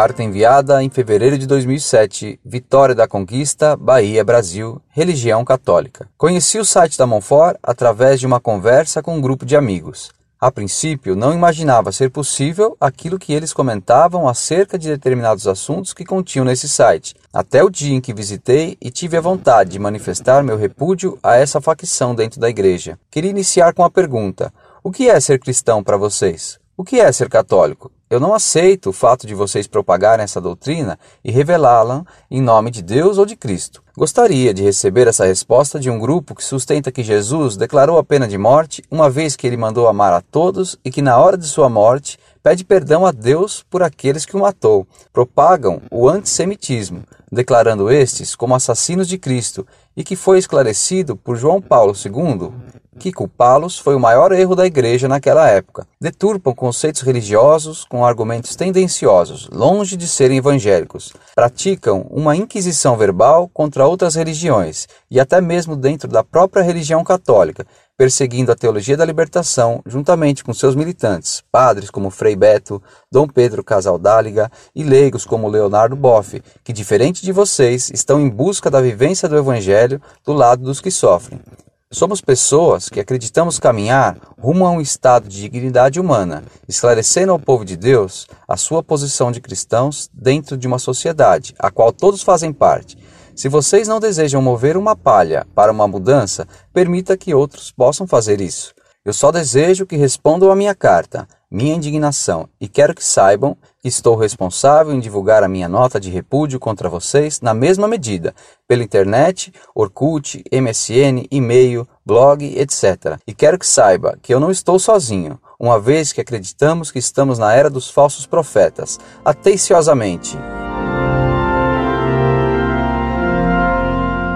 Carta enviada em fevereiro de 2007, Vitória da Conquista, Bahia, Brasil, religião católica. Conheci o site da Monfort através de uma conversa com um grupo de amigos. A princípio, não imaginava ser possível aquilo que eles comentavam acerca de determinados assuntos que continham nesse site, até o dia em que visitei e tive a vontade de manifestar meu repúdio a essa facção dentro da igreja. Queria iniciar com a pergunta: o que é ser cristão para vocês? O que é ser católico? Eu não aceito o fato de vocês propagarem essa doutrina e revelá-la em nome de Deus ou de Cristo. Gostaria de receber essa resposta de um grupo que sustenta que Jesus declarou a pena de morte uma vez que ele mandou amar a todos e que na hora de sua morte pede perdão a Deus por aqueles que o matou. Propagam o antissemitismo, declarando estes como assassinos de Cristo e que foi esclarecido por João Paulo II que culpá-los foi o maior erro da igreja naquela época. Deturpam conceitos religiosos com argumentos tendenciosos, longe de serem evangélicos. Praticam uma inquisição verbal contra outras religiões e até mesmo dentro da própria religião católica, perseguindo a teologia da libertação juntamente com seus militantes, padres como Frei Beto, Dom Pedro Casaldáliga e leigos como Leonardo Boff, que, diferente de vocês, estão em busca da vivência do Evangelho do lado dos que sofrem. Somos pessoas que acreditamos caminhar rumo a um estado de dignidade humana, esclarecendo ao povo de Deus a sua posição de cristãos dentro de uma sociedade, a qual todos fazem parte. Se vocês não desejam mover uma palha para uma mudança, permita que outros possam fazer isso. Eu só desejo que respondam à minha carta, minha indignação, e quero que saibam que estou responsável em divulgar a minha nota de repúdio contra vocês na mesma medida, pela internet, Orkut, MSN, e-mail, blog, etc. E quero que saiba que eu não estou sozinho, uma vez que acreditamos que estamos na era dos falsos profetas, atenciosamente.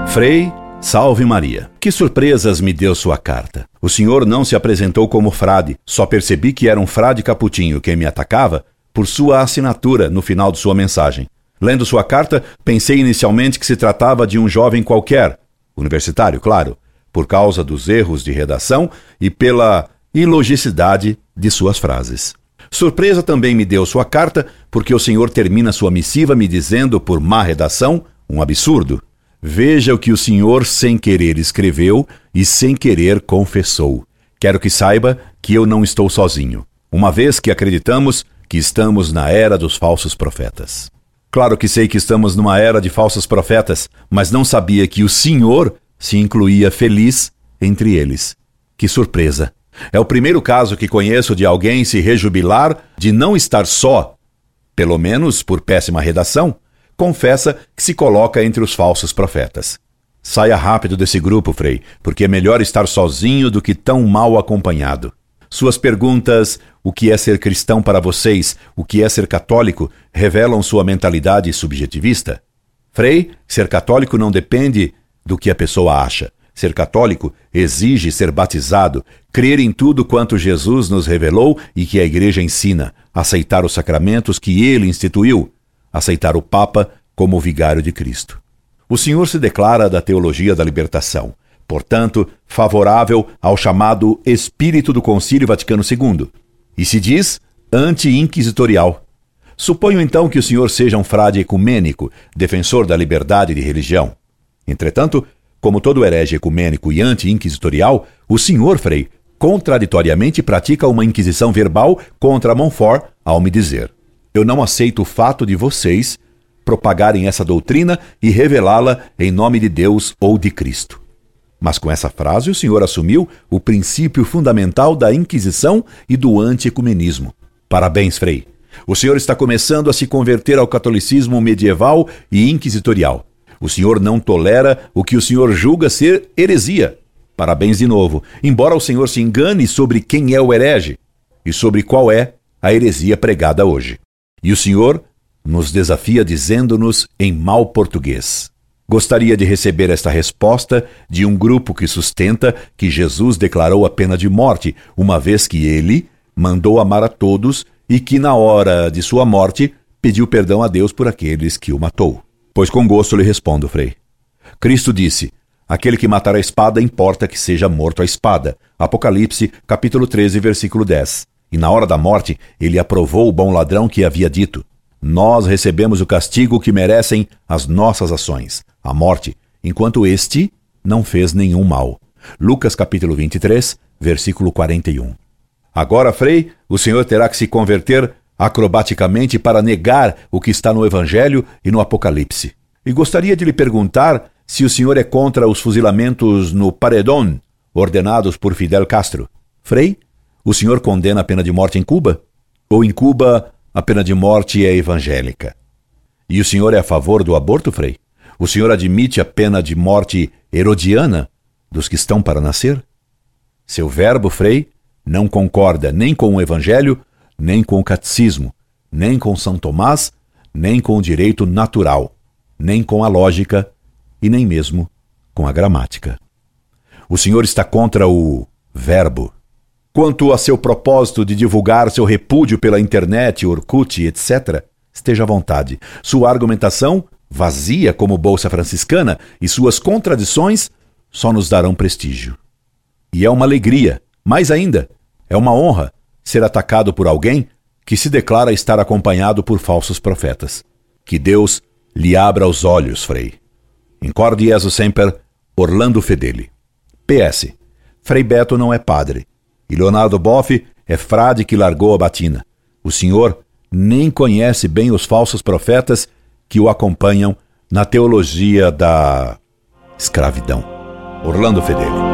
Frei Salve Maria. Que surpresas me deu sua carta. O senhor não se apresentou como frade, só percebi que era um frade caputinho quem me atacava por sua assinatura no final de sua mensagem. Lendo sua carta, pensei inicialmente que se tratava de um jovem qualquer, universitário, claro, por causa dos erros de redação e pela ilogicidade de suas frases. Surpresa também me deu sua carta, porque o senhor termina sua missiva me dizendo, por má redação, um absurdo. Veja o que o Senhor sem querer escreveu e sem querer confessou. Quero que saiba que eu não estou sozinho, uma vez que acreditamos que estamos na era dos falsos profetas. Claro que sei que estamos numa era de falsos profetas, mas não sabia que o Senhor se incluía feliz entre eles. Que surpresa! É o primeiro caso que conheço de alguém se rejubilar de não estar só, pelo menos por péssima redação, confessa que se coloca entre os falsos profetas. Saia rápido desse grupo, Frei, porque é melhor estar sozinho do que tão mal acompanhado. Suas perguntas, o que é ser cristão para vocês, o que é ser católico, revelam sua mentalidade subjetivista? Frei, ser católico não depende do que a pessoa acha. Ser católico exige ser batizado, crer em tudo quanto Jesus nos revelou e que a Igreja ensina, aceitar os sacramentos que ele instituiu, aceitar o Papa como vigário de Cristo. O Senhor se declara da teologia da libertação, portanto, favorável ao chamado espírito do Concílio Vaticano II, e se diz anti-inquisitorial. Suponho então que o senhor seja um frade ecumênico, defensor da liberdade de religião. Entretanto, como todo herege ecumênico e anti-inquisitorial, o senhor, Frei, contraditoriamente pratica uma inquisição verbal contra Montfort ao me dizer: eu não aceito o fato de vocês propagarem essa doutrina e revelá-la em nome de Deus ou de Cristo. Mas com essa frase o senhor assumiu o princípio fundamental da Inquisição e do anti-ecumenismo. Parabéns, Frei. O senhor está começando a se converter ao catolicismo medieval e inquisitorial. O senhor não tolera o que o senhor julga ser heresia. Parabéns de novo, embora o senhor se engane sobre quem é o herege e sobre qual é a heresia pregada hoje. E o Senhor nos desafia dizendo-nos em mau português. Gostaria de receber esta resposta de um grupo que sustenta que Jesus declarou a pena de morte, uma vez que ele mandou amar a todos e que, na hora de sua morte, pediu perdão a Deus por aqueles que o matou. Pois com gosto lhe respondo, Frei. Cristo disse: Aquele que matar a espada importa que seja morto a espada. Apocalipse, capítulo 13, versículo 10 e na hora da morte ele aprovou o bom ladrão que havia dito: nós recebemos o castigo que merecem as nossas ações, a morte, enquanto este não fez nenhum mal. Lucas capítulo 23, versículo 41. Agora, Frei, o senhor terá que se converter acrobaticamente para negar o que está no Evangelho e no Apocalipse. E gostaria de lhe perguntar se o senhor é contra os fuzilamentos no Paredón, ordenados por Fidel Castro. Frei, o senhor condena a pena de morte em Cuba? Ou em Cuba a pena de morte é evangélica. E o senhor é a favor do aborto, Frei? O senhor admite a pena de morte herodiana dos que estão para nascer? Seu verbo, Frei, não concorda nem com o Evangelho, nem com o catecismo, nem com São Tomás, nem com o direito natural, nem com a lógica e nem mesmo com a gramática. O senhor está contra o verbo. Quanto a seu propósito de divulgar seu repúdio pela internet, Orkut, etc., esteja à vontade. Sua argumentação, vazia como bolsa franciscana, e suas contradições só nos darão prestígio. E é uma alegria, mais ainda, é uma honra ser atacado por alguém que se declara estar acompanhado por falsos profetas. Que Deus lhe abra os olhos, Frei. Incorde Jesus Semper, Orlando Fedeli. PS. Frei Beto não é padre e Leonardo Boff é frade que largou a batina. O senhor nem conhece bem os falsos profetas que o acompanham na teologia da escravidão. Orlando Fedeli.